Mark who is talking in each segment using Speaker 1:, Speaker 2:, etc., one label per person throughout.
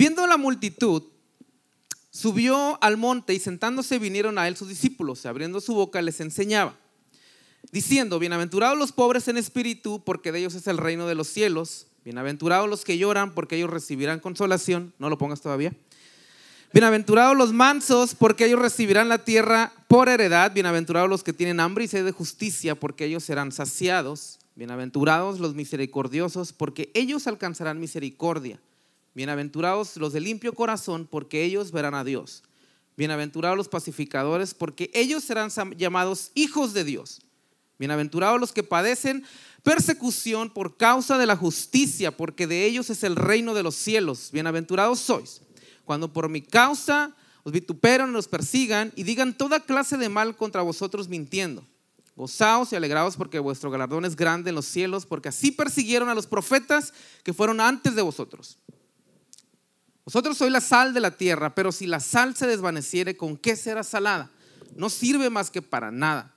Speaker 1: Viendo la multitud, subió al monte y sentándose vinieron a él sus discípulos. Abriendo su boca les enseñaba, diciendo, bienaventurados los pobres en espíritu, porque de ellos es el reino de los cielos. Bienaventurados los que lloran, porque ellos recibirán consolación. No lo pongas todavía. Bienaventurados los mansos, porque ellos recibirán la tierra por heredad. Bienaventurados los que tienen hambre y sed de justicia, porque ellos serán saciados. Bienaventurados los misericordiosos, porque ellos alcanzarán misericordia. Bienaventurados los de limpio corazón, porque ellos verán a Dios. Bienaventurados los pacificadores, porque ellos serán llamados hijos de Dios. Bienaventurados los que padecen persecución por causa de la justicia, porque de ellos es el reino de los cielos. Bienaventurados sois, cuando por mi causa os vituperan, os persigan y digan toda clase de mal contra vosotros mintiendo. Gozaos y alegraos porque vuestro galardón es grande en los cielos, porque así persiguieron a los profetas que fueron antes de vosotros. Vosotros sois la sal de la tierra, pero si la sal se desvaneciere, ¿con qué será salada? No sirve más que para nada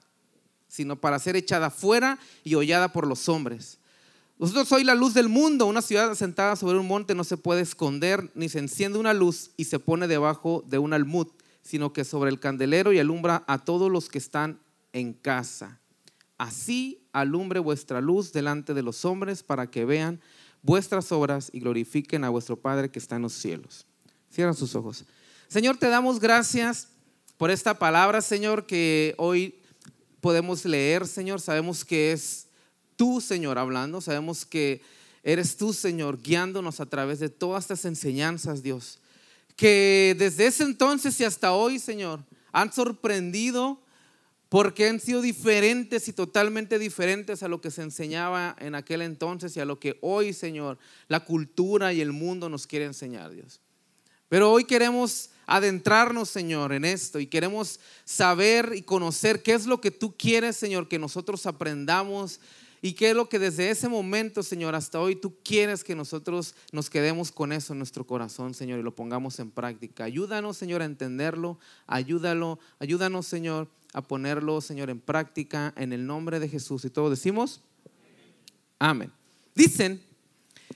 Speaker 1: sino para ser echada fuera y hollada por los hombres. Vosotros sois la luz del mundo. Una ciudad asentada sobre un monte no se puede esconder, ni se enciende una luz y se pone debajo de un almud, sino que sobre el candelero y alumbra a todos los que están en casa. Así alumbre vuestra luz delante de los hombres para que vean vuestras obras y glorifiquen a vuestro Padre que está en los cielos. Cierran sus ojos. Señor, te damos gracias por esta palabra, Señor, que hoy podemos leer, Señor. Sabemos que es tú, Señor, hablando. Sabemos que eres tú, Señor, guiándonos a través de todas estas enseñanzas, Dios. Que desde ese entonces y hasta hoy, Señor, han sorprendido porque han sido diferentes y totalmente diferentes a lo que se enseñaba en aquel entonces y a lo que hoy, Señor, la cultura y el mundo nos quiere enseñar, Dios. Pero hoy queremos adentrarnos, Señor, en esto y queremos saber y conocer qué es lo que tú quieres, Señor, que nosotros aprendamos y qué es lo que desde ese momento, Señor, hasta hoy tú quieres que nosotros nos quedemos con eso en nuestro corazón, Señor, y lo pongamos en práctica. Ayúdanos, Señor, a entenderlo, ayúdalo, ayúdanos, Señor, a ponerlo, Señor, en práctica en el nombre de Jesús. Y todos decimos, amén. Dicen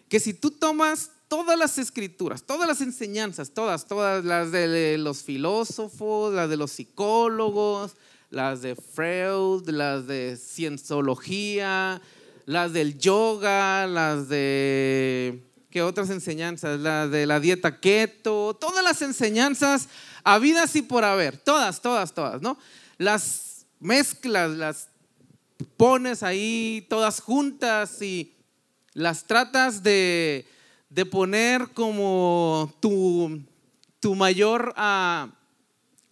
Speaker 1: que si tú tomas todas las escrituras, todas las enseñanzas, todas, todas las de los filósofos, las de los psicólogos, las de Freud, las de cienciología, las del yoga, las de ¿qué otras enseñanzas? Las de la dieta keto, todas las enseñanzas habidas y por haber, todas, todas, todas, ¿no? Las mezclas, las pones ahí todas juntas y las tratas de de poner como tu, tu mayor, uh,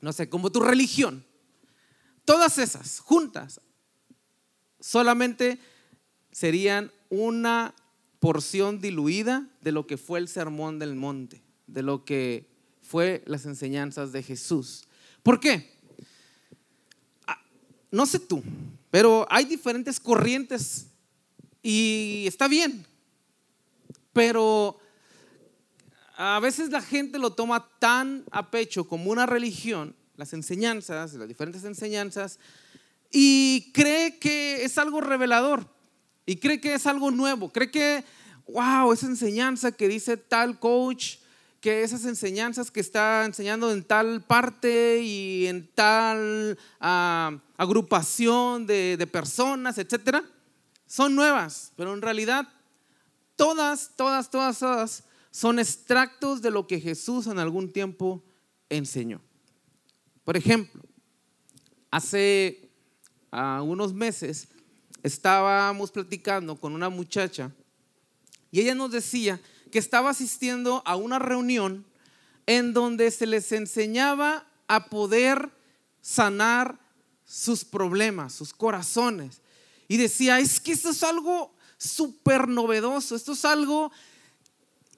Speaker 1: no sé, como tu religión. Todas esas juntas solamente serían una porción diluida de lo que fue el sermón del monte, de lo que fue las enseñanzas de Jesús. ¿Por qué? Ah, no sé tú, pero hay diferentes corrientes y está bien, pero a veces la gente lo toma tan a pecho como una religión, las enseñanzas, las diferentes enseñanzas, y cree que es algo revelador, y cree que es algo nuevo, cree que, wow, esa enseñanza que dice tal coach, que esas enseñanzas que está enseñando en tal parte y en tal ah, agrupación de, de personas, etcétera, son nuevas, pero en realidad Todas, todas, todas, todas son extractos de lo que Jesús en algún tiempo enseñó. Por ejemplo, hace ah, unos meses estábamos platicando con una muchacha y ella nos decía que estaba asistiendo a una reunión en donde se les enseñaba a poder sanar sus problemas, sus corazones. Y decía, es que esto es algo súper novedoso. Esto es algo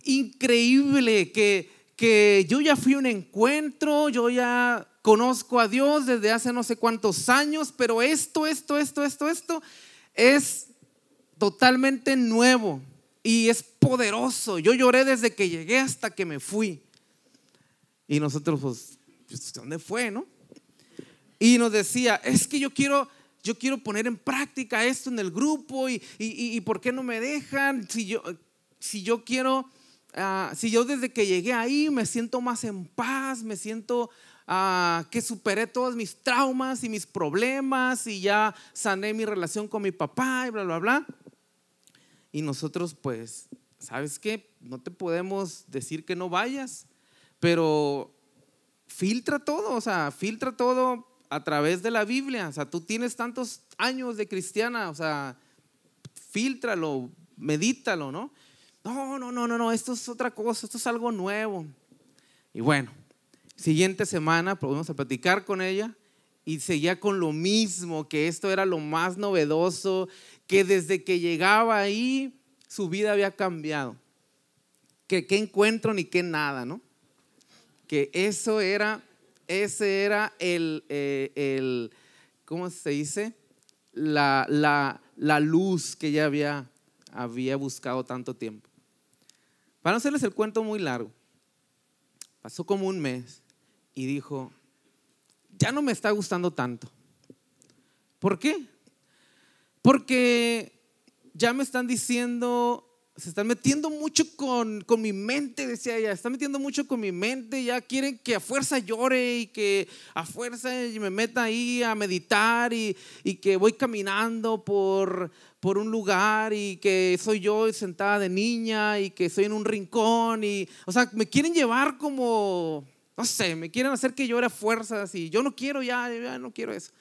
Speaker 1: increíble que, que yo ya fui a un encuentro, yo ya conozco a Dios desde hace no sé cuántos años, pero esto, esto, esto, esto, esto es totalmente nuevo y es poderoso. Yo lloré desde que llegué hasta que me fui. Y nosotros, pues, pues ¿dónde fue, no? Y nos decía, es que yo quiero yo quiero poner en práctica esto en el grupo y, y, por qué no me dejan si yo, si yo quiero ah, si yo desde que llegué ahí me siento más en paz, me siento ah, que superé todos mis traumas y mis problemas y ya sané mi relación con mi papá y bla, bla, bla. Y nosotros pues, ¿sabes qué? No te podemos decir que no vayas, pero filtra todo, o sea, filtra todo a través de la Biblia. O sea, tú tienes tantos años de cristiana, o sea, filtralo, medítalo, ¿no? No, no, no, no, no, esto es otra cosa, esto es algo nuevo. Y bueno, siguiente semana volvimos a platicar con ella y seguía con lo mismo, que esto era lo más novedoso, que desde que llegaba ahí su vida había cambiado. Que qué encuentro ni qué nada, ¿no? Que eso era, ese era el, eh, el ¿cómo se dice? La, la, la luz que ella había, había buscado tanto tiempo. Para no hacerles el cuento muy largo, pasó como un mes y dijo, ya no me está gustando tanto. ¿Por qué? Porque ya me están diciendo, se están metiendo mucho con, con, mi mente, decía ella, están metiendo mucho con mi mente, ya quieren que a fuerza llore y que a fuerza me meta ahí a meditar y, y que voy caminando por, por un lugar y que soy yo sentada de niña y que soy en un rincón y, o sea, me quieren llevar como, no sé, me quieren hacer que llore a fuerzas y yo no quiero ya, ya no quiero eso.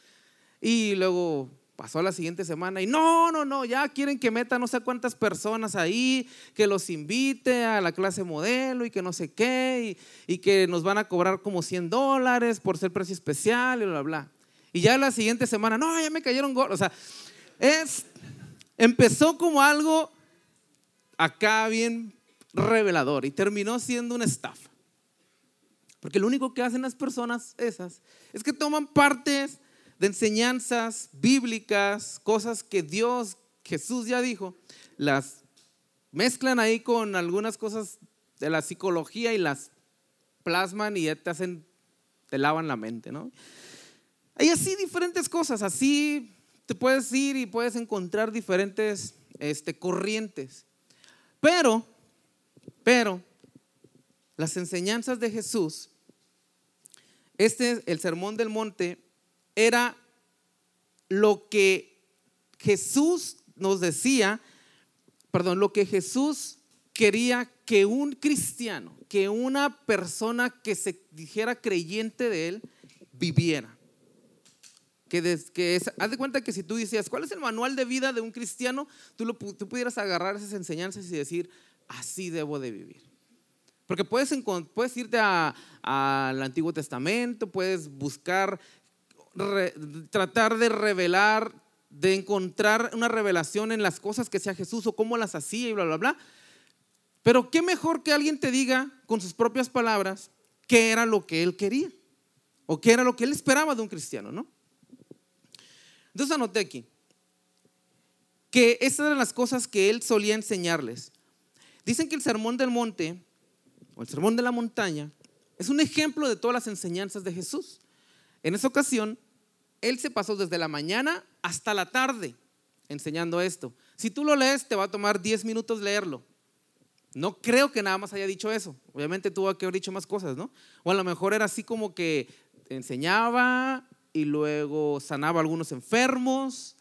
Speaker 1: Y luego pasó la siguiente semana y no, no, no, ya quieren que meta no sé cuántas personas ahí, que los invite a la clase modelo y que no sé qué, y, que nos van a cobrar como 100 dólares por ser precio especial y bla, bla. Y ya la siguiente semana, no, ya me cayeron gordos. O sea, es Empezó como algo acá bien revelador y terminó siendo una estafa. Porque lo único que hacen las personas esas es que toman partes de enseñanzas bíblicas, cosas que Dios, Jesús ya dijo, las mezclan ahí con algunas cosas de la psicología y las plasman y ya te hacen, te lavan la mente, ¿no? Hay así diferentes cosas, así te puedes ir y puedes encontrar diferentes este, corrientes. Pero, pero, las enseñanzas de Jesús, este, el sermón del monte, era lo que Jesús nos decía, perdón, lo que Jesús quería que un cristiano, que una persona que se dijera creyente de él, viviera. Que, que es, haz de cuenta que si tú decías, ¿cuál es el manual de vida de un cristiano? Tú, lo, tú pudieras agarrar esas enseñanzas y decir, así debo de vivir. Porque puedes, irte al Antiguo Testamento, puedes buscar, tratar de revelar, de encontrar una revelación en las cosas que sea Jesús o cómo las hacía y bla, bla, bla. Pero qué mejor que alguien te diga con sus propias palabras qué era lo que él quería o qué era lo que él esperaba de un cristiano, ¿no? Entonces anoté aquí que estas eran las cosas que él solía enseñarles. Dicen que el sermón del monte el sermón de la montaña es un ejemplo de todas las enseñanzas de Jesús. En esa ocasión, él se pasó desde la mañana hasta la tarde enseñando esto. Si tú lo lees, te va a tomar 10 minutos leerlo. No creo que nada más haya dicho eso. Obviamente tuvo que haber dicho más cosas, ¿no? O a lo mejor era así como que enseñaba, y luego sanaba a algunos enfermos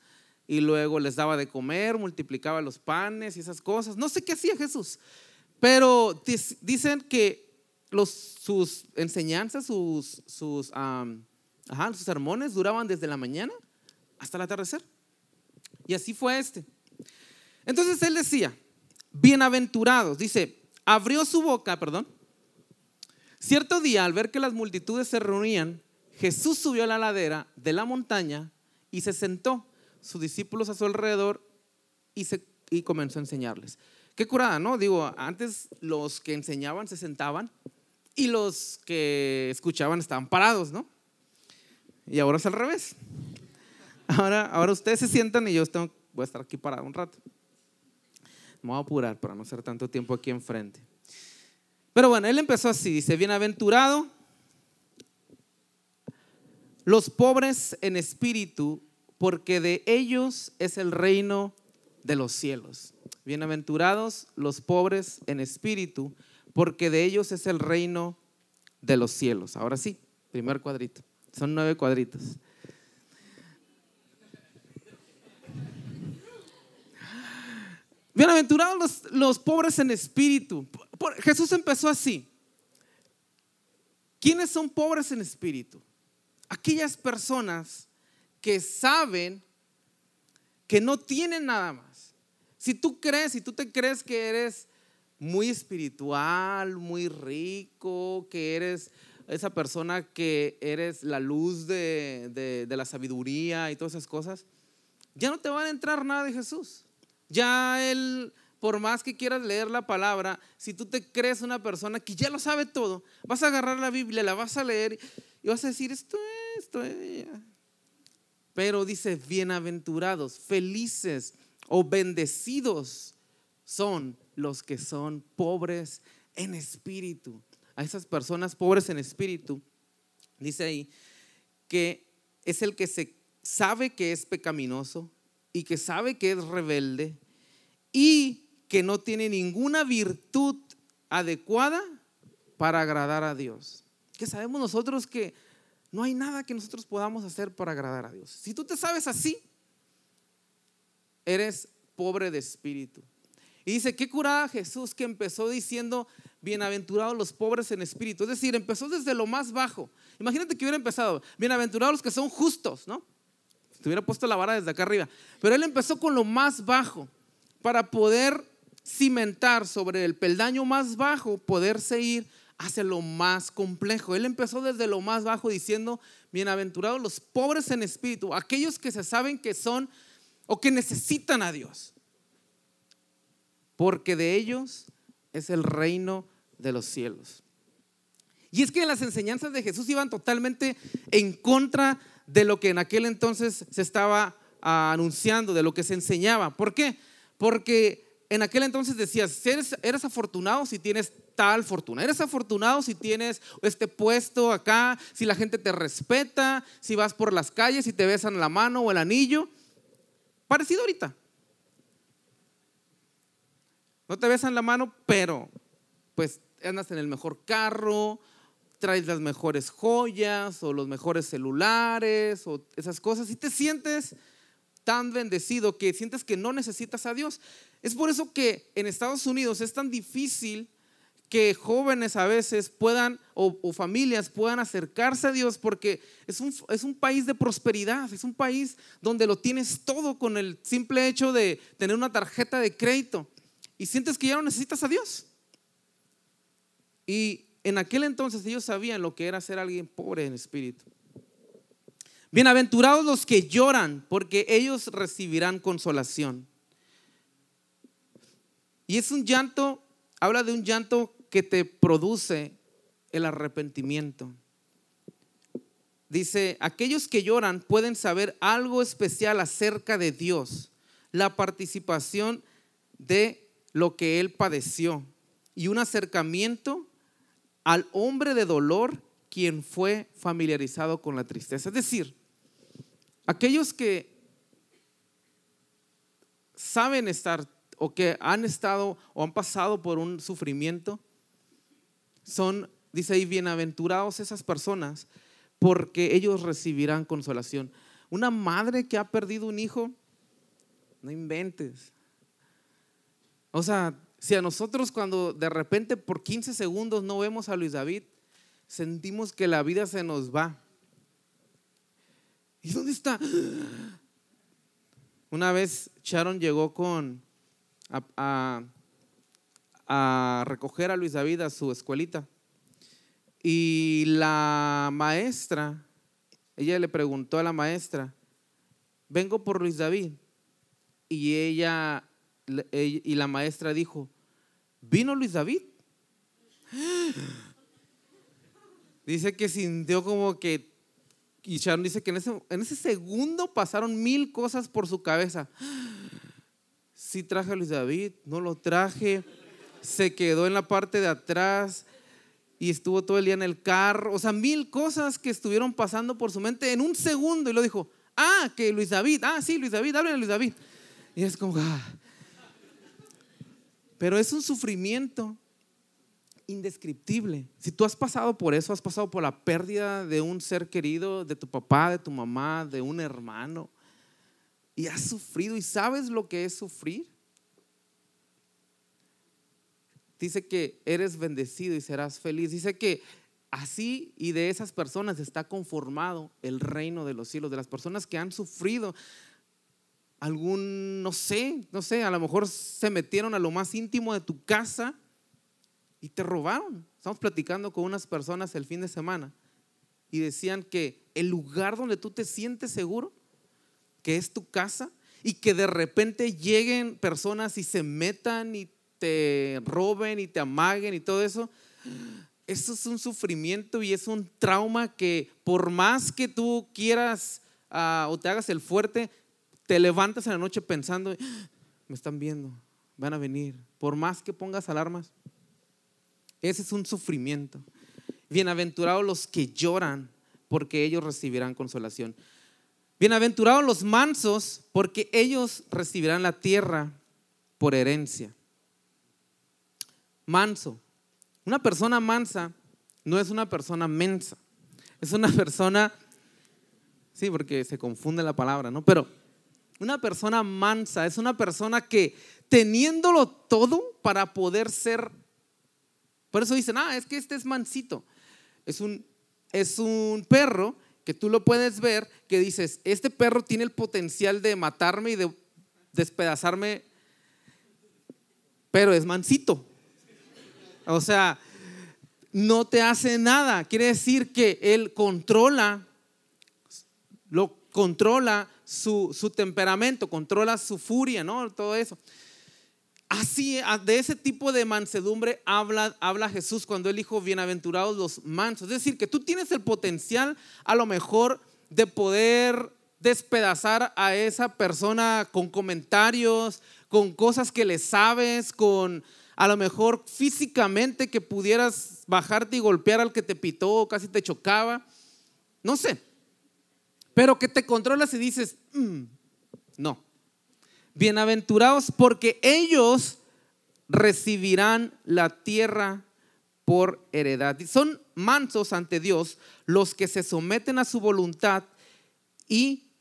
Speaker 1: y luego les daba de comer, multiplicaba los panes y esas cosas. No sé qué hacía Jesús, pero dicen que sus enseñanzas, sus, sus, sus sermones duraban desde la mañana hasta el atardecer. Y así fue este. Entonces él decía, bienaventurados, dice, abrió su boca, perdón. Cierto día, al ver que las multitudes se reunían, Jesús subió a la ladera de la montaña y se sentó, sus discípulos a su alrededor y, se, y comenzó a enseñarles. Qué curada, ¿no? Digo, antes los que enseñaban se sentaban y los que escuchaban estaban parados, ¿no? Y ahora es al revés. Ahora, ahora ustedes se sientan y yo voy a estar aquí parado un rato. Me voy a apurar para no hacer tanto tiempo aquí enfrente. Pero bueno, él empezó así, dice, bienaventurado los pobres en espíritu, porque de ellos es el reino de los cielos. bienaventurados los pobres en espíritu, porque de ellos es el reino de los cielos. Ahora sí, primer cuadrito. Son nueve cuadritos. Bienaventurados los, los pobres en espíritu. Jesús empezó así. ¿Quiénes son pobres en espíritu? Aquellas personas que saben que no tienen nada más. Si tú crees, si tú te crees que eres muy espiritual, muy rico, que eres esa persona que eres la luz de, la sabiduría y todas esas cosas, ya no te van a entrar nada de Jesús. Ya Él, por más que quieras leer la palabra, si tú te crees una persona que ya lo sabe todo, vas a agarrar la Biblia, la vas a leer y vas a decir, esto es, esto es. Pero dice, bienaventurados, felices o bendecidos son los que son pobres en espíritu. A esas personas pobres en espíritu, dice ahí, que es el que se sabe que es pecaminoso y que sabe que es rebelde y que no tiene ninguna virtud adecuada para agradar a Dios. Que sabemos nosotros que no hay nada que nosotros podamos hacer para agradar a Dios. Si tú te sabes así, eres pobre de espíritu. Y dice, qué curada Jesús que empezó diciendo, bienaventurados los pobres en espíritu. Es decir, empezó desde lo más bajo. Imagínate que hubiera empezado, bienaventurados los que son justos, ¿no? Se hubiera puesto la vara desde acá arriba. Pero él empezó con lo más bajo para poder cimentar sobre el peldaño más bajo, poder seguir hacia lo más complejo. Él empezó desde lo más bajo diciendo, bienaventurados los pobres en espíritu, aquellos que se saben que son o que necesitan a Dios porque de ellos es el reino de los cielos. Y es que las enseñanzas de Jesús iban totalmente en contra de lo que en aquel entonces se estaba ah, anunciando, de lo que se enseñaba. ¿Por qué? Porque en aquel entonces decías, eres, eres afortunado si tienes tal fortuna, eres afortunado si tienes este puesto acá, si la gente te respeta, si vas por las calles y te besan la mano o el anillo. Parecido ahorita. No te besan la mano, pero pues andas en el mejor carro, traes las mejores joyas o los mejores celulares o esas cosas y te sientes tan bendecido que sientes que no necesitas a Dios. Es por eso que en Estados Unidos es tan difícil que jóvenes a veces puedan o, familias puedan acercarse a Dios porque es un, es un país de prosperidad, es un país donde lo tienes todo con el simple hecho de tener una tarjeta de crédito y sientes que ya no necesitas a Dios. Y en aquel entonces ellos sabían lo que era ser alguien pobre en espíritu. Bienaventurados los que lloran, porque ellos recibirán consolación. Y es un llanto, habla de un llanto que te produce el arrepentimiento. Dice, aquellos que lloran pueden saber algo especial acerca de Dios, la participación de lo que él padeció y un acercamiento al hombre de dolor quien fue familiarizado con la tristeza. Es decir, aquellos que saben estar o que han estado o han pasado por un sufrimiento, son, dice ahí, bienaventurados esas personas porque ellos recibirán consolación. Una madre que ha perdido un hijo, no inventes. O sea, si a nosotros cuando de repente por 15 segundos no vemos a Luis David, sentimos que la vida se nos va. ¿Y dónde está? Una vez Sharon llegó con recoger a Luis David a su escuelita y la maestra, ella le preguntó a la maestra, vengo por Luis David. Y ella y la maestra dijo, ¿vino Luis David? Dice que sintió como que, y Sharon dice que en ese, en ese segundo pasaron mil cosas por su cabeza. Si traje a Luis David, no lo traje, se quedó en la parte de atrás y estuvo todo el día en el carro. O sea, mil cosas que estuvieron pasando por su mente en un segundo. Y lo dijo, ah, que Luis David, ah, sí, Luis David, háblale a Luis David. Y es como, ah, Pero es un sufrimiento indescriptible. Si tú has pasado por eso, has pasado por la pérdida de un ser querido, de tu papá, de tu mamá, de un hermano, y has sufrido y sabes lo que es sufrir, dice que eres bendecido y serás feliz. Dice que así y de esas personas está conformado el reino de los cielos, de las personas que han sufrido algún, no sé, no sé, a lo mejor se metieron a lo más íntimo de tu casa y te robaron. Estamos platicando con unas personas el fin de semana y decían que el lugar donde tú te sientes seguro, que es tu casa, y que de repente lleguen personas y se metan y te roben y te amaguen y todo eso, eso es un sufrimiento y es un trauma que por más que tú quieras ah, o te hagas el fuerte, te levantas en la noche pensando, me están viendo, van a venir. Por más que pongas alarmas, ese es un sufrimiento. Bienaventurados los que lloran, porque ellos recibirán consolación. Bienaventurados los mansos, porque ellos recibirán la tierra por herencia. Manso. Una persona mansa no es una persona mensa. Es una persona, sí, porque se confunde la palabra, ¿no? Pero una persona mansa es una persona que teniéndolo todo para poder ser por eso dicen, ah, es que este es mansito. Es un, es un perro que tú lo puedes ver, que dices, este perro tiene el potencial de matarme y de despedazarme, pero es mansito. O sea, no te hace nada. Quiere decir que él controla, lo controla su, temperamento, controla su furia, ¿no? Todo eso. Así, de ese tipo de mansedumbre habla, habla Jesús cuando él dijo, bienaventurados los mansos. Es decir, que tú tienes el potencial a lo mejor de poder despedazar a esa persona con comentarios, con cosas que le sabes, con a lo mejor físicamente que pudieras bajarte y golpear al que te pitó, casi te chocaba. No sé. Pero que te controlas y dices, mm, no. Bienaventurados porque ellos recibirán la tierra por heredad. Son mansos ante Dios los que se someten a su voluntad y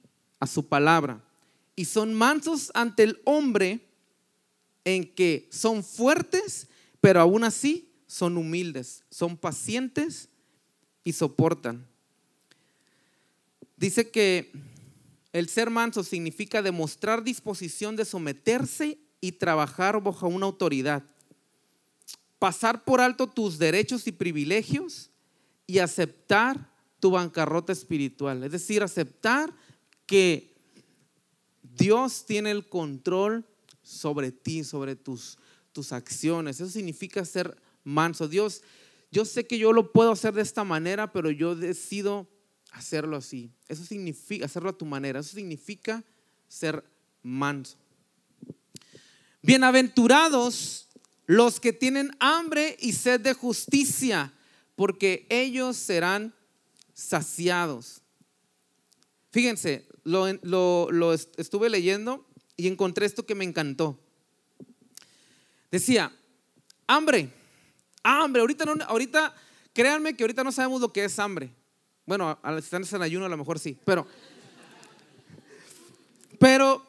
Speaker 1: a su palabra. Y son mansos ante el hombre en que son fuertes, pero aún así son humildes, son pacientes y soportan. Dice que el ser manso significa demostrar disposición de someterse y trabajar bajo una autoridad. Pasar por alto tus derechos y privilegios y aceptar tu bancarrota espiritual. Es decir, aceptar que Dios tiene el control sobre ti, sobre tus, tus acciones. Eso significa ser manso. Dios, yo sé que yo lo puedo hacer de esta manera, pero yo decido hacerlo así. Eso significa hacerlo a tu manera. Eso significa ser manso. Bienaventurados los que tienen hambre y sed de justicia, porque ellos serán saciados. Fíjense, lo, lo, estuve leyendo y encontré esto que me encantó. Decía, hambre, hambre, ahorita, no, ahorita, créanme que ahorita no sabemos lo que es hambre. Bueno, al estar en ayuno a lo mejor sí, pero. Pero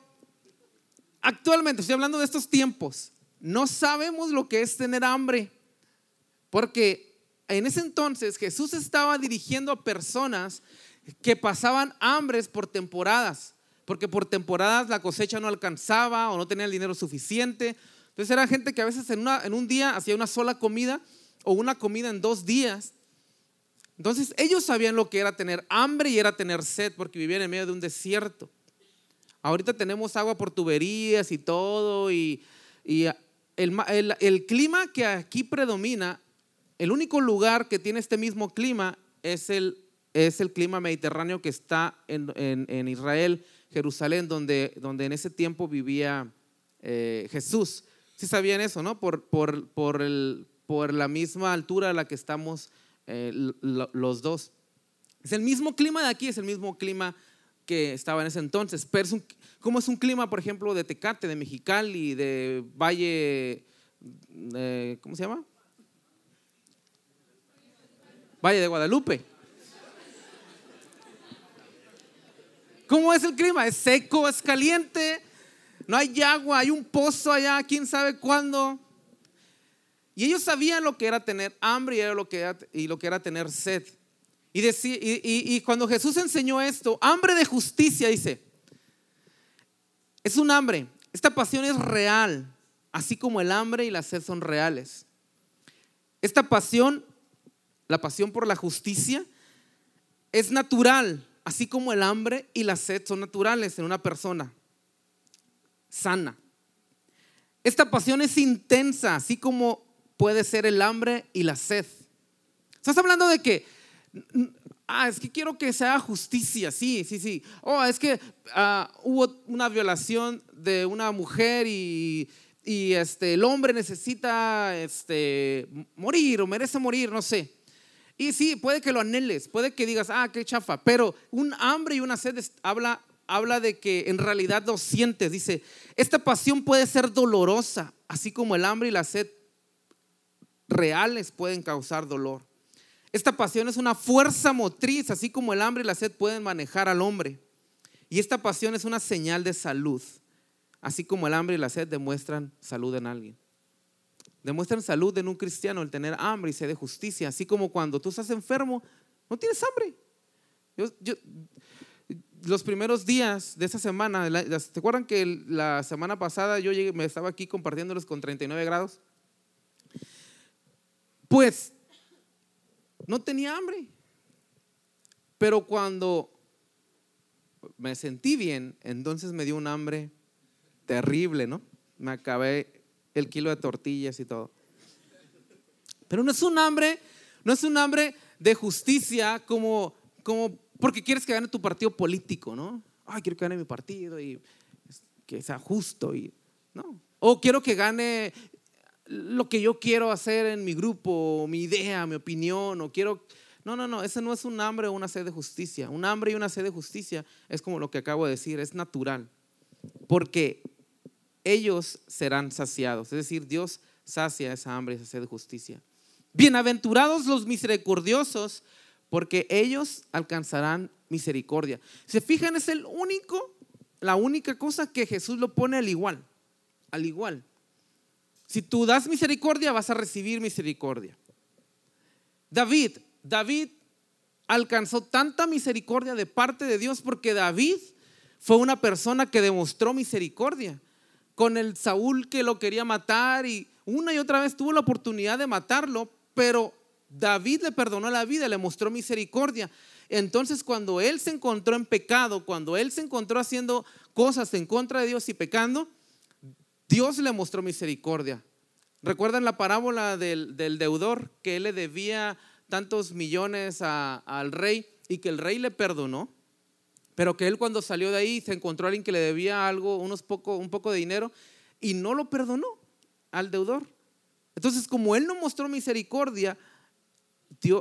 Speaker 1: actualmente, estoy hablando de estos tiempos, no sabemos lo que es tener hambre. Porque en ese entonces Jesús estaba dirigiendo a personas que pasaban hambres por temporadas, porque por temporadas la cosecha no alcanzaba o no tenía el dinero suficiente. Entonces era gente que a veces en, en un día hacía una sola comida o una comida en dos días. Entonces ellos sabían lo que era tener hambre y era tener sed porque vivían en medio de un desierto. Ahorita tenemos agua por tuberías y todo y, el, clima que aquí predomina, el único lugar que tiene este mismo clima es el, es el clima mediterráneo que está en, Israel, Jerusalén, donde, donde, en ese tiempo vivía eh, Jesús. Sí sabían eso, ¿no? Por, por, por, el, por la misma altura a la que estamos eh, los dos. Es el mismo clima de aquí, es el mismo clima que estaba en ese entonces. Pero es ¿cómo es un clima, por ejemplo, de Tecate, de Mexicali, de Valle, eh, ¿cómo se llama? Valle de Guadalupe. ¿Cómo es el clima? Es seco, es caliente, no hay agua, hay un pozo allá, quién sabe cuándo. Y ellos sabían lo que era tener hambre y, lo, que era, tener sed. Y, y, cuando Jesús enseñó esto, hambre de justicia, dice, es un hambre, esta pasión es real, así como el hambre y la sed son reales. Esta pasión, la pasión por la justicia, es natural, así como el hambre y la sed son naturales en una persona sana. Esta pasión es intensa, así como puede ser el hambre y la sed. Estás hablando de que Ah, es que quiero que se haga justicia, sí, sí, sí. Oh, es que ah, hubo una violación de una mujer y, este, el hombre necesita este, morir o merece morir, no sé. Y sí, puede que lo anheles, puede que digas, ah, qué chafa, pero un hambre y una sed habla, habla de que en realidad lo sientes. Dice, esta pasión puede ser dolorosa, así como el hambre y la sed reales pueden causar dolor. Esta pasión es una fuerza motriz, así como el hambre y la sed pueden manejar al hombre. Y esta pasión es una señal de salud, así como el hambre y la sed demuestran salud en alguien. Demuestran salud en un cristiano el tener hambre y sed de justicia, así como cuando tú estás enfermo, no tienes hambre. los primeros días de esa semana, ¿te acuerdan que la semana pasada yo me estaba aquí compartiéndolos con 39 grados? Pues no tenía hambre. Pero cuando me sentí bien, entonces me dio un hambre terrible, ¿no? Me acabé el kilo de tortillas y todo. Pero no es un hambre, no es un hambre de justicia como, como porque quieres que gane tu partido político, ¿no? Ay, quiero que gane mi partido y que sea justo y no. O quiero que gane lo que yo quiero hacer en mi grupo, mi idea, mi opinión, o quiero... No, no, no, ese no es un hambre o una sed de justicia. Un hambre y una sed de justicia es como lo que acabo de decir, es natural. Porque ellos serán saciados. Es decir, Dios sacia esa hambre esa sed de justicia. Bienaventurados los misericordiosos, porque ellos alcanzarán misericordia. Se fijan, es el único, la única cosa que Jesús lo pone al igual, al igual. Si tú das misericordia, vas a recibir misericordia. David, David alcanzó tanta misericordia de parte de Dios porque David fue una persona que demostró misericordia con el Saúl que lo quería matar y una y otra vez tuvo la oportunidad de matarlo, pero David le perdonó la vida, le mostró misericordia. Entonces cuando él se encontró en pecado, cuando él se encontró haciendo cosas en contra de Dios y pecando, Dios le mostró misericordia. ¿Recuerdan la parábola del, deudor que él le debía tantos millones al rey y que el rey le perdonó? Pero que él cuando salió de ahí se encontró a alguien que le debía algo, unos poco, un poco de dinero y no lo perdonó al deudor. Entonces, como él no mostró misericordia,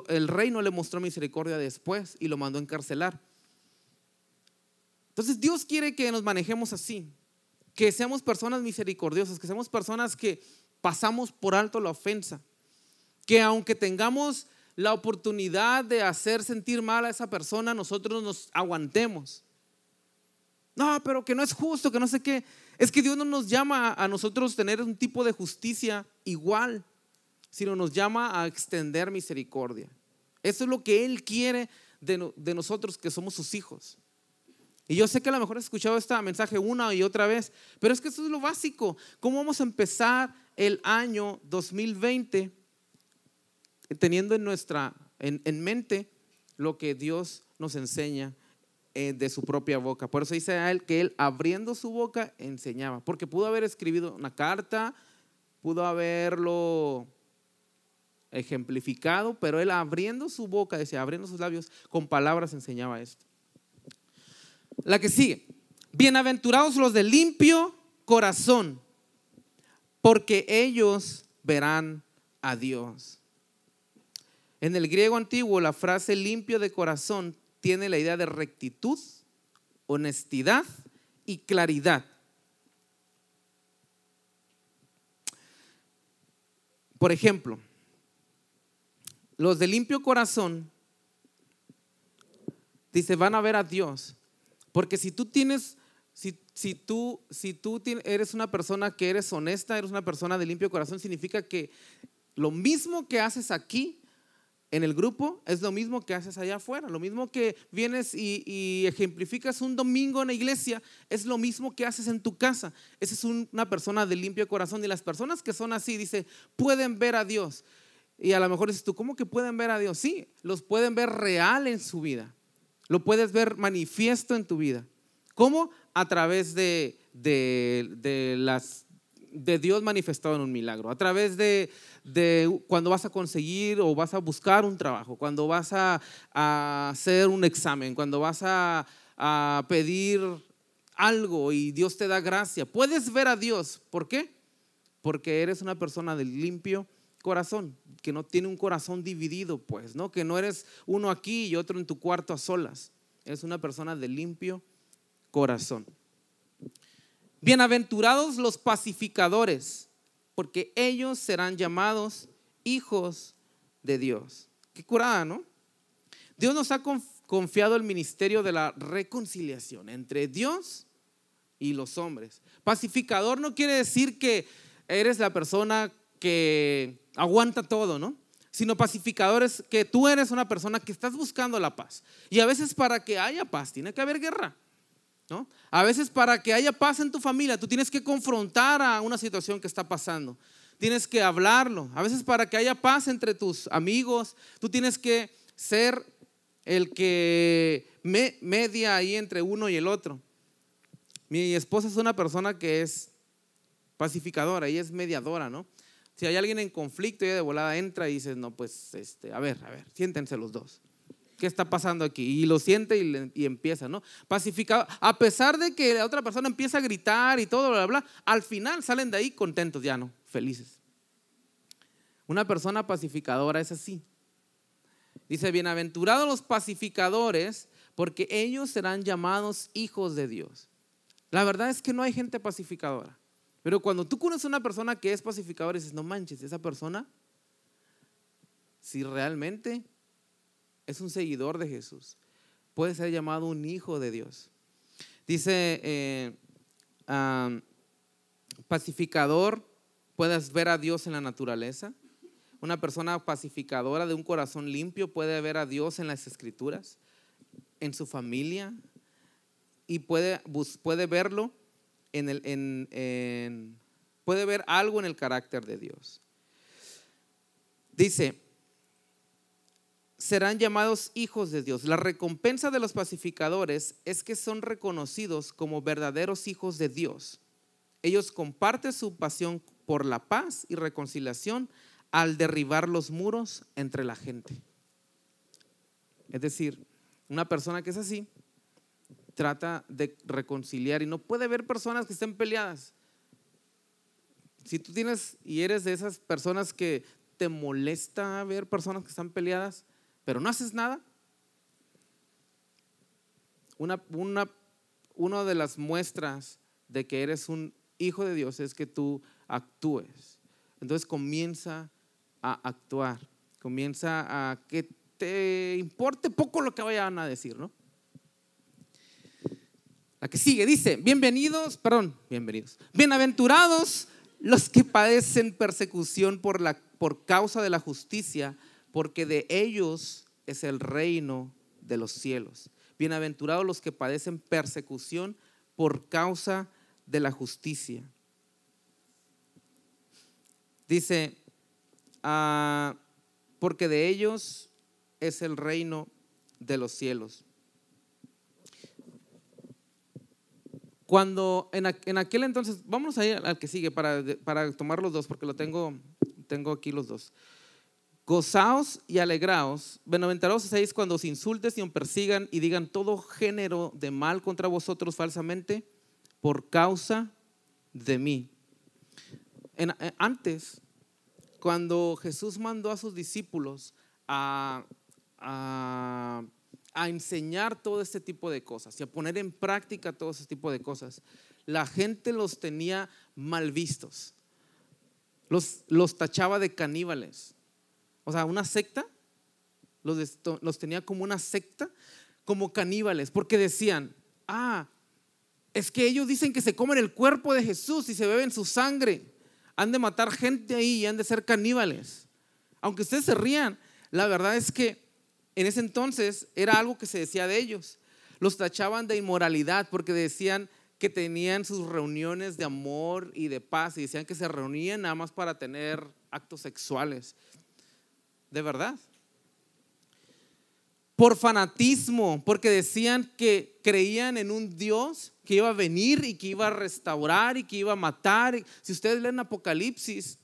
Speaker 1: el rey no le mostró misericordia después y lo mandó a encarcelar. Entonces, Dios quiere que nos manejemos así que seamos personas misericordiosas, que seamos personas que pasamos por alto la ofensa, que aunque tengamos la oportunidad de hacer sentir mal a esa persona, nosotros nos aguantemos. No, pero que no es justo, que no sé qué. Es que Dios no nos llama a nosotros tener un tipo de justicia igual, sino nos llama a extender misericordia. Eso es lo que Él quiere de, de nosotros que somos sus hijos. Y yo sé que a lo mejor has escuchado este mensaje una y otra vez, pero es que eso es lo básico. ¿Cómo vamos a empezar el año 2020 teniendo en nuestra en, mente lo que Dios nos enseña eh, de su propia boca? Por eso dice a él que él abriendo su boca enseñaba, porque pudo haber escrito una carta, pudo haberlo ejemplificado, pero él abriendo su boca, decía, abriendo sus labios, con palabras enseñaba esto. La que sigue. Bienaventurados los de limpio corazón, porque ellos verán a Dios. En el griego antiguo, la frase limpio de corazón tiene la idea de rectitud, honestidad y claridad. Por ejemplo, los de limpio corazón, dice, van a ver a Dios. Porque si tú tienes, si, tú eres una persona que eres honesta, eres una persona de limpio corazón, significa que lo mismo que haces aquí, en el grupo es lo mismo que haces allá afuera, lo mismo que vienes y, ejemplificas un domingo en la iglesia, es lo mismo que haces en tu casa. Esa es una persona de limpio corazón y las personas que son así, dice, pueden ver a Dios. Y a lo mejor dices tú, ¿cómo que pueden ver a Dios? Sí, los pueden ver real en su vida, lo puedes ver manifiesto en tu vida. ¿Cómo? A través de, de las de Dios manifestado en un milagro, a través de, cuando vas a conseguir o vas a buscar un trabajo, cuando vas a, hacer un examen, cuando vas a, a, pedir algo y Dios te da gracia. Puedes ver a Dios. ¿Por qué? Porque eres una persona de limpio corazón, que no tiene un corazón dividido, pues, ¿no? Que no eres uno aquí y otro en tu cuarto a solas. Eres una persona de limpio corazón. Bienaventurados los pacificadores, porque ellos serán llamados hijos de Dios. Qué curada, ¿no? Dios nos ha confiado el ministerio de la reconciliación entre Dios y los hombres. Pacificador no quiere decir que eres la persona que aguanta todo, ¿no? Sino pacificador es que tú eres una persona que estás buscando la paz. Y a veces para que haya paz tiene que haber guerra. A veces para que haya paz en tu familia, tú tienes que confrontar a una situación que está pasando. Tienes que hablarlo. A veces para que haya paz entre tus amigos, tú tienes que ser el que media ahí entre uno y el otro. Mi esposa es una persona que es pacificadora y es mediadora, ¿no? Si hay alguien en conflicto, ella de volada entra y dice, no, pues, este, a ver, a ver, siéntense los dos. ¿Qué está pasando aquí? Y lo siente y, empieza, ¿no? Pacificado, a pesar de que la otra persona empieza a gritar y todo, bla, bla, al final salen de ahí contentos, ya no, felices. Una persona pacificadora es así. Dice, bienaventurados los pacificadores, porque ellos serán llamados hijos de Dios. La verdad es que no hay gente pacificadora. Pero cuando tú conoces a una persona que es pacificadora, dices, no manches, esa persona, si realmente es un seguidor de Jesús. Puede ser llamado un hijo de Dios. Dice, eh, pacificador, puedes ver a Dios en la naturaleza. Una persona pacificadora de un corazón limpio puede ver a Dios en las escrituras, en su familia, y puede, puede verlo en el, en, puede ver algo en el carácter de Dios. Dice, serán llamados hijos de Dios. La recompensa de los pacificadores es que son reconocidos como verdaderos hijos de Dios. Ellos comparten su pasión por la paz y reconciliación al derribar los muros entre la gente. Es decir, una persona que es así trata de reconciliar y no puede ver personas que estén peleadas. Si tú tienes y eres de esas personas que te molesta ver personas que están peleadas, pero no haces nada, una, una, de las muestras de que eres un hijo de Dios es que tú actúes. Entonces comienza a actuar, comienza a que te importe poco lo que vayan a decir, ¿no? La que sigue dice, bienvenidos, perdón, bienvenidos, bienaventurados los que padecen persecución por, la, por causa de la justicia, porque de ellos es el reino de los cielos. Bienaventurados los que padecen persecución por causa de la justicia. Dice, ah, porque de ellos es el reino de los cielos. Cuando en, aquel entonces, vamos a ir al que sigue para, para tomar los dos, porque lo tengo, tengo aquí los dos. Gozaos y alegraos, bienaventurados seis cuando os insultes y os persigan y digan todo género de mal contra vosotros falsamente por causa de mí. Eh, antes, cuando Jesús mandó a sus discípulos a, a, enseñar todo este tipo de cosas y a poner en práctica todo este tipo de cosas, la gente los tenía mal vistos los, los tachaba de caníbales. O sea, una secta, los, los tenía como una secta, como caníbales, porque decían, ah, es que ellos dicen que se comen el cuerpo de Jesús y se beben su sangre. Han de matar gente ahí y han de ser caníbales. Aunque ustedes se rían, la verdad es que en ese entonces era algo que se decía de ellos. Los tachaban de inmoralidad porque decían que tenían sus reuniones de amor y de paz y decían que se reunían nada más para tener actos sexuales. De verdad. Por fanatismo, porque decían que creían en un Dios que iba a venir y que iba a restaurar y que iba a matar. Si ustedes leen Apocalipsis,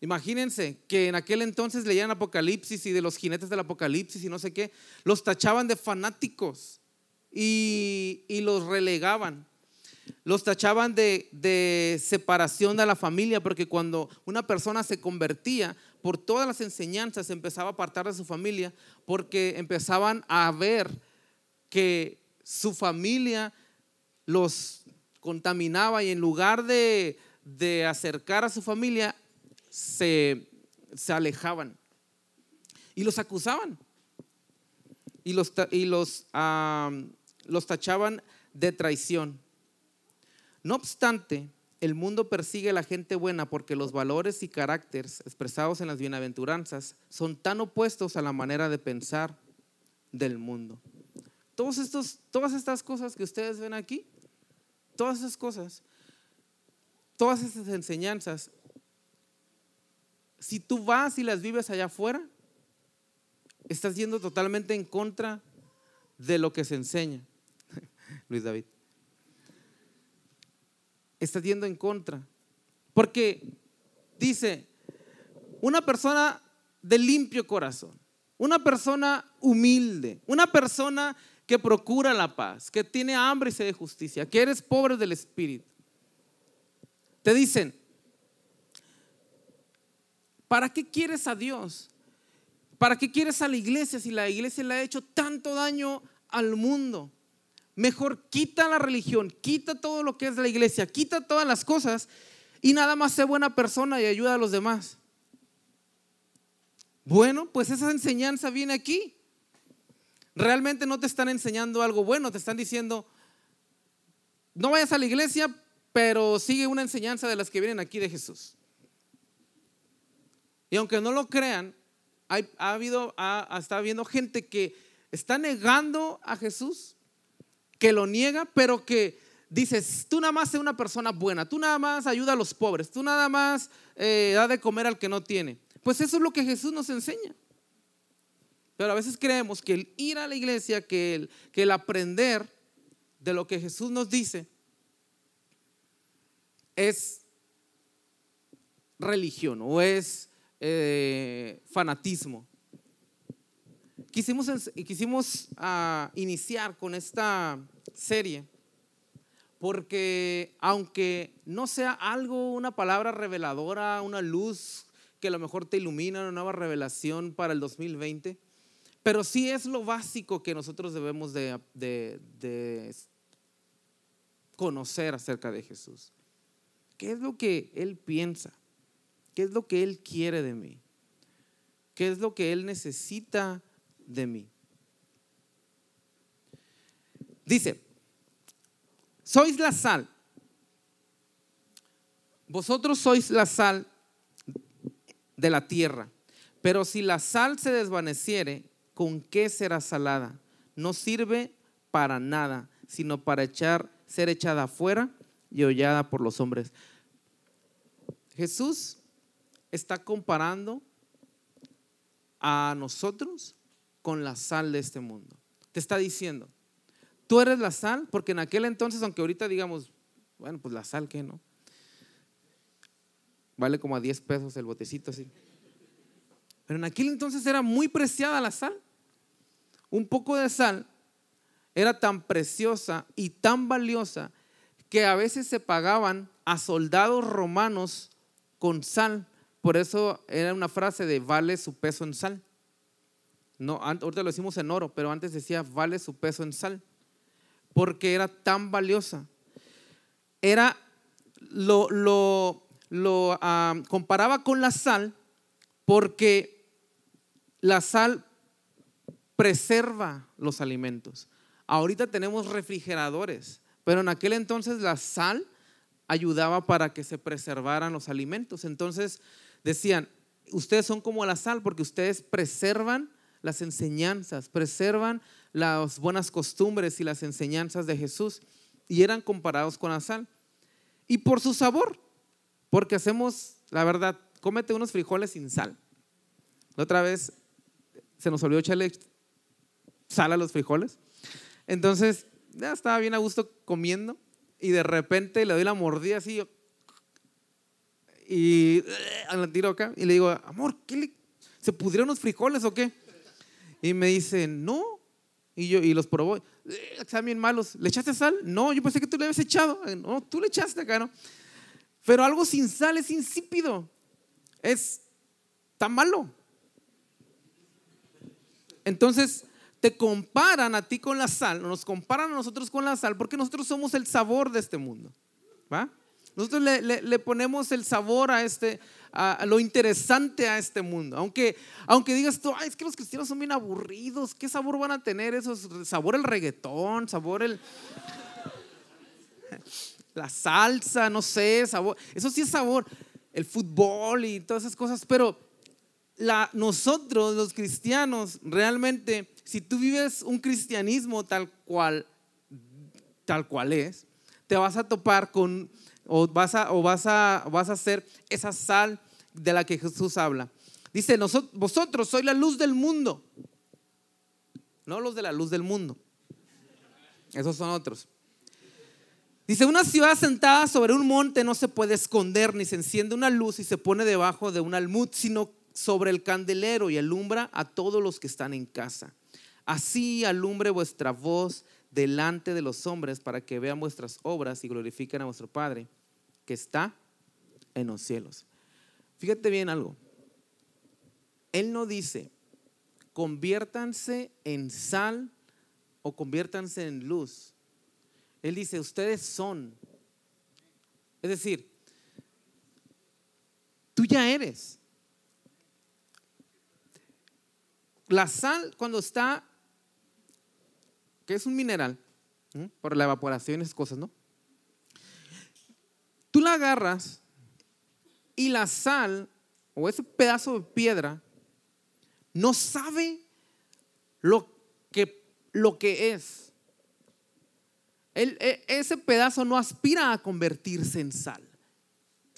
Speaker 1: imagínense que en aquel entonces leían Apocalipsis y de los jinetes del Apocalipsis y no sé qué, los tachaban de fanáticos y, los relegaban. Los tachaban de, de separación de la familia, porque cuando una persona se convertía, por todas las enseñanzas empezaba a apartar de su familia, porque empezaban a ver que su familia los contaminaba y en lugar de, acercar a su familia, se, alejaban y los acusaban y los, y los, los tachaban de traición. No obstante, el mundo persigue a la gente buena porque los valores y caracteres expresados en las bienaventuranzas son tan opuestos a la manera de pensar del mundo. Todas estas cosas que ustedes ven aquí todas esas cosas, todas esas enseñanzas, si tú vas y las vives allá afuera, estás yendo totalmente en contra de lo que se enseña. Luis David. Estás yendo en contra. Porque dice, una persona de limpio corazón, una persona humilde, una persona que procura la paz, que tiene hambre y sed de justicia, que eres pobre del espíritu. Te dicen, ¿para qué quieres a Dios? ¿Para qué quieres a la iglesia si la iglesia le ha hecho tanto daño al mundo? Mejor quita la religión, quita todo lo que es la iglesia, quita todas las cosas y nada más sé buena persona y ayuda a los demás. Bueno, pues esa enseñanza viene aquí realmente no te están enseñando algo bueno, te están diciendo, no vayas a la iglesia, pero sigue una enseñanza de las que vienen aquí de Jesús. Y aunque no lo crean, ha, habido, ha, está habiendo gente que está negando a Jesús, que lo niega, pero que dices, tú nada más sé una persona buena, tú nada más ayuda a los pobres, tú nada más eh, da de comer al que no tiene. Pues eso es lo que Jesús nos enseña. Pero a veces creemos que el ir a la iglesia, que el, que el aprender de lo que Jesús nos dice, es religión o es eh, fanatismo. Quisimos, quisimos ah, iniciar con esta serie porque aunque no sea algo, una palabra reveladora, una luz que a lo mejor te ilumina, una nueva revelación para el 2020, pero sí es lo básico que nosotros debemos de, conocer acerca de Jesús. ¿Qué es lo que Él piensa? ¿Qué es lo que Él quiere de mí? ¿Qué es lo que Él necesita de mí? Dice, sois la sal. Vosotros sois la sal de la tierra. Pero si la sal se desvaneciere, ¿con qué será salada? No sirve para nada, sino para echar, ser echada afuera y hollada por los hombres. Jesús está comparando a nosotros con la sal de este mundo. Te está diciendo, tú eres la sal, porque en aquel entonces, aunque ahorita digamos, bueno, pues la sal, ¿qué no? Vale como a 10 pesos el botecito así. Pero en aquel entonces era muy preciada la sal un poco de sal era tan preciosa y tan valiosa que a veces se pagaban a soldados romanos con sal. Por eso era una frase de vale su peso en sal. No, ahorita lo decimos en oro, pero antes decía vale su peso en sal. Porque era tan valiosa. Era lo, lo, lo ah, comparaba con la sal porque la sal preserva los alimentos. Ahorita tenemos refrigeradores, pero en aquel entonces la sal ayudaba para que se preservaran los alimentos. Entonces decían, ustedes son como la sal porque ustedes preservan las enseñanzas, preservan las buenas costumbres y las enseñanzas de Jesús y eran comparados con la sal. Y por su sabor, porque hacemos, la verdad, cómete unos frijoles sin sal. La otra vez se nos olvidó echarle sal a los frijoles. Entonces, ya estaba bien a gusto comiendo y de repente le doy la mordida así y a la tiro acá y le digo, amor, ¿qué le, ¿se pudrieron los frijoles o qué? Y me dice, no. Y yo, y los probó, eh, están bien malos. ¿Le echaste sal? No, yo pensé que tú le habías echado. No, tú le echaste acá. Pero algo sin sal es insípido. Es tan malo. Entonces, te comparan a ti con la sal, nos comparan a nosotros con la sal, porque nosotros somos el sabor de este mundo. ¿Va? Nosotros le, ponemos el sabor a este, a, lo interesante a este mundo. Aunque, aunque digas tú, Ay, es que los cristianos son bien aburridos, ¿qué sabor van a tener esos? Sabor el reggaetón, sabor el... La salsa, no sé, sabor. Eso sí es sabor. El fútbol y todas esas cosas, pero la, nosotros los cristianos realmente, si tú vives un cristianismo tal cual, tal cual es, te vas a topar con o vas a, o vas a, vas a ser esa sal de la que Jesús habla. Dice, vosotros sois la luz del mundo. No los de la luz del mundo. Esos son otros. Dice, una ciudad sentada sobre un monte no se puede esconder, ni se enciende una luz y se pone debajo de un almud, sino sobre el candelero y alumbra a todos los que están en casa. Así alumbre vuestra voz delante de los hombres para que vean vuestras obras y glorifiquen a vuestro Padre que está en los cielos. Fíjate bien algo. Él no dice, conviértanse en sal o conviértanse en luz. Él dice, ustedes son. Es decir, tú ya eres. La sal cuando está, que es un mineral, por la evaporación y esas cosas, ¿no? Tú la agarras y la sal o ese pedazo de piedra no sabe lo que, lo que es. E, ese pedazo no aspira a convertirse en sal.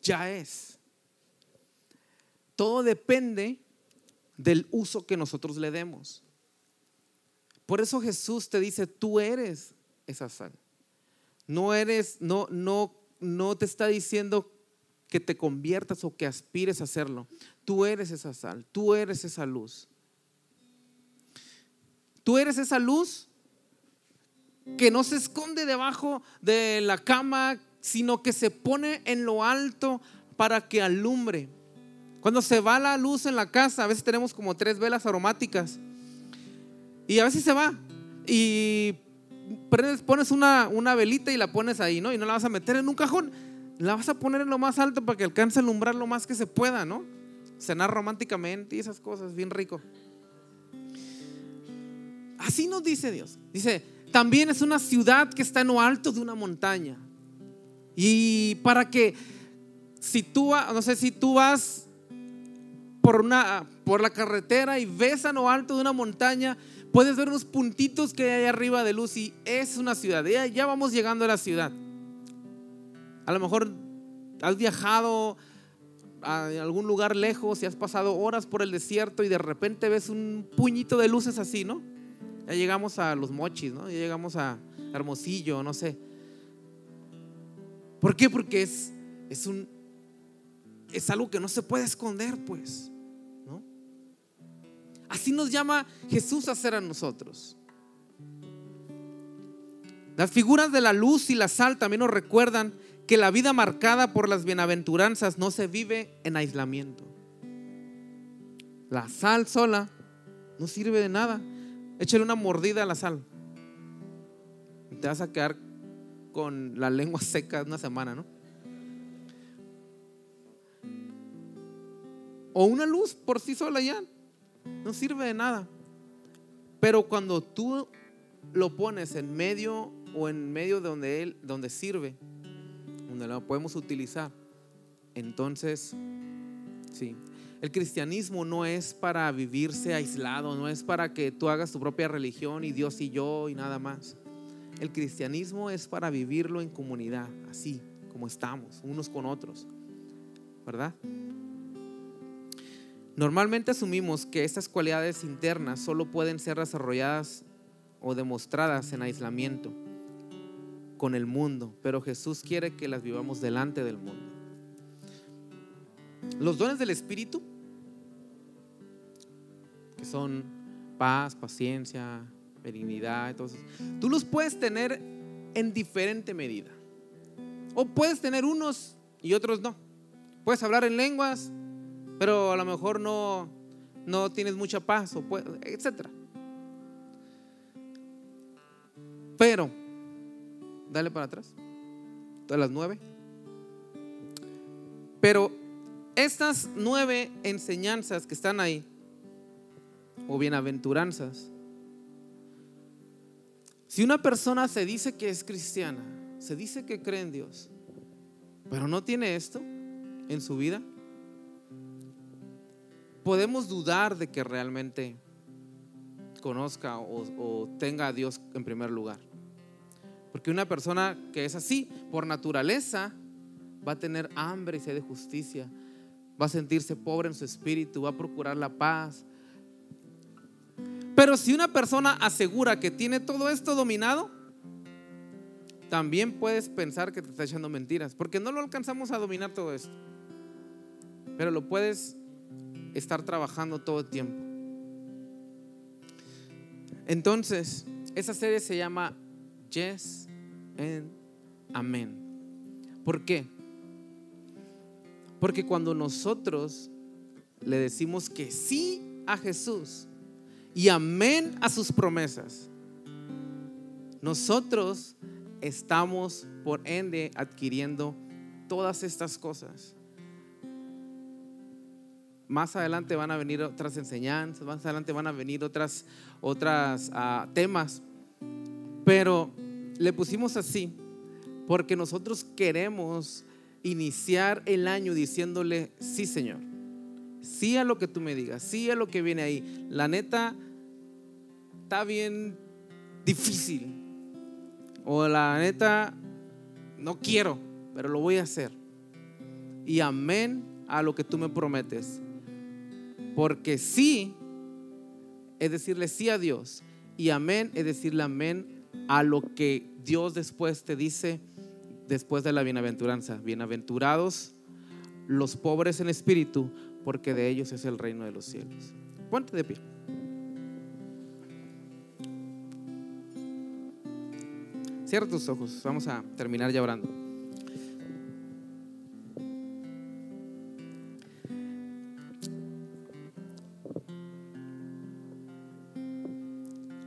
Speaker 1: Ya es. Todo depende del uso que nosotros le demos. Por eso Jesús te dice, tú eres esa sal. No eres, no, no no te está diciendo que te conviertas o que aspires a hacerlo. Tú eres esa sal, tú eres esa luz. Tú eres esa luz que no se esconde debajo de la cama, sino que se pone en lo alto para que alumbre. Cuando se va la luz en la casa, a veces tenemos como tres velas aromáticas y a veces se va y pones una, una velita y la pones ahí, ¿no? Y no la vas a meter en un cajón, la vas a poner en lo más alto para que alcance a alumbrar lo más que se pueda, ¿no? Cenar románticamente y esas cosas, bien rico. Así nos dice Dios. Dice, también es una ciudad que está en lo alto de una montaña. Y para que, si tú, no sé, si tú vas por, una, por la carretera y ves a lo alto de una montaña, puedes ver unos puntitos que hay arriba de luz y es una ciudad. Ya, ya vamos llegando a la ciudad. A lo mejor has viajado a algún lugar lejos y has pasado horas por el desierto y de repente ves un puñito de luces así, ¿no? Ya llegamos a los mochis, ¿no? Ya llegamos a Hermosillo, no sé. ¿Por qué? Porque es, es un es algo que no se puede esconder, pues. Así nos llama Jesús a hacer a nosotros. Las figuras de la luz y la sal también nos recuerdan que la vida marcada por las bienaventuranzas no se vive en aislamiento. La sal sola no sirve de nada. Échale una mordida a la sal. te vas a quedar con la lengua seca una semana, ¿no? O una luz por sí sola ya. No sirve de nada. Pero cuando tú lo pones en medio o en medio de donde él donde sirve, donde lo podemos utilizar, entonces sí. El cristianismo no es para vivirse aislado, no es para que tú hagas tu propia religión y Dios y yo y nada más. El cristianismo es para vivirlo en comunidad, así como estamos, unos con otros. ¿Verdad? Normalmente asumimos que estas cualidades internas solo pueden ser desarrolladas o demostradas en aislamiento con el mundo, pero Jesús quiere que las vivamos delante del mundo. Los dones del Espíritu, que son paz, paciencia, benignidad, entonces, tú los puedes tener en diferente medida. O puedes tener unos y otros no. Puedes hablar en lenguas, pero a lo mejor no, no tienes mucha paz, o etc. Pero, dale para atrás, a las nueve. Pero estas nueve enseñanzas que están ahí, o bienaventuranzas, si una persona se dice que es cristiana, se dice que cree en Dios, pero no tiene esto en su vida, podemos dudar de que realmente conozca o, tenga a Dios en primer lugar. Porque una persona que es así, por naturaleza, va a tener hambre y sed de justicia, va a sentirse pobre en su espíritu, va a procurar la paz. Pero si una persona asegura que tiene todo esto dominado, también puedes pensar que te está echando mentiras, porque no lo alcanzamos a dominar todo esto. Pero lo puedes estar trabajando todo el tiempo. Entonces, esa serie se llama Yes and Amen. ¿Por qué? Porque cuando nosotros le decimos que sí a Jesús y amén a sus promesas, nosotros estamos por ende adquiriendo todas estas cosas más adelante van a venir otras enseñanzas, más adelante van a venir otras, otras ah, temas. Pero le pusimos así porque nosotros queremos iniciar el año diciéndole, sí Señor, sí a lo que tú me digas, sí a lo que viene ahí. La neta está bien difícil. O la neta, no quiero, pero lo voy a hacer. Y amén a lo que tú me prometes. Porque sí es decirle sí a Dios y amén es decirle amén a lo que Dios después te dice después de la bienaventuranza. Bienaventurados los pobres en espíritu, porque de ellos es el reino de los cielos. Ponte de pie. Cierra tus ojos, vamos a terminar ya orando.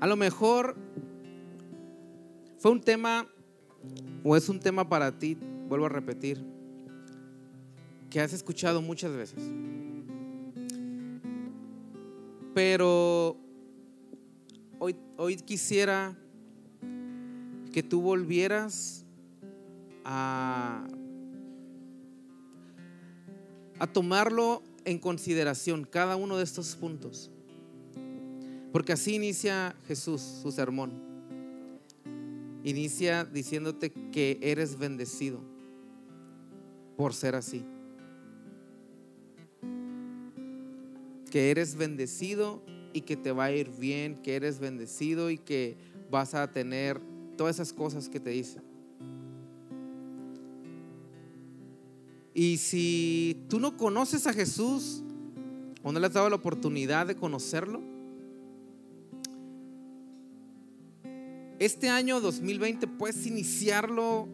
Speaker 1: A lo mejor fue un tema o es un tema para ti, vuelvo a repetir, que has escuchado muchas veces. Pero hoy, hoy quisiera que tú volvieras a, a tomarlo en consideración, cada uno de estos puntos. Porque así inicia Jesús su sermón. Inicia diciéndote que eres bendecido por ser así. Que eres bendecido y que te va a ir bien, que eres bendecido y que vas a tener todas esas cosas que te dice. Y si tú no conoces a Jesús o no le has dado la oportunidad de conocerlo, este año 2020 puedes iniciarlo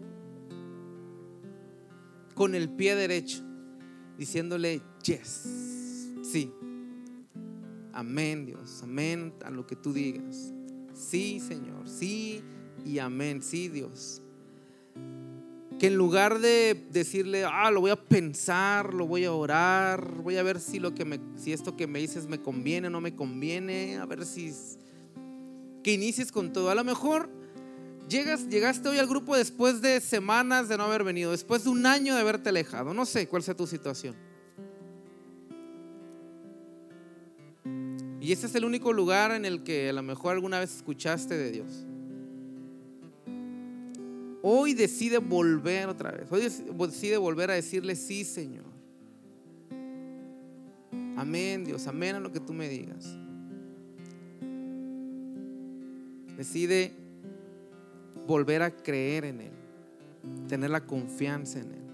Speaker 1: con el pie derecho, diciéndole, yes, sí, amén Dios, amén a lo que tú digas, sí Señor, sí y amén, sí Dios. que en lugar de decirle, ah, lo voy a pensar, lo voy a orar, voy a ver si, lo que si esto que me dices me conviene o no me conviene, a ver si... Que inicies con todo. A lo mejor llegas, llegaste hoy al grupo después de semanas de no haber venido, después de un año de haberte alejado. No sé cuál sea tu situación. Y ese es el único lugar en el que a lo mejor alguna vez escuchaste de Dios. Hoy decide volver otra vez. Hoy decide volver a decirle sí, Señor. Amén, Dios. Amén a lo que tú me digas. Decide volver a creer en Él. Tener la confianza en Él.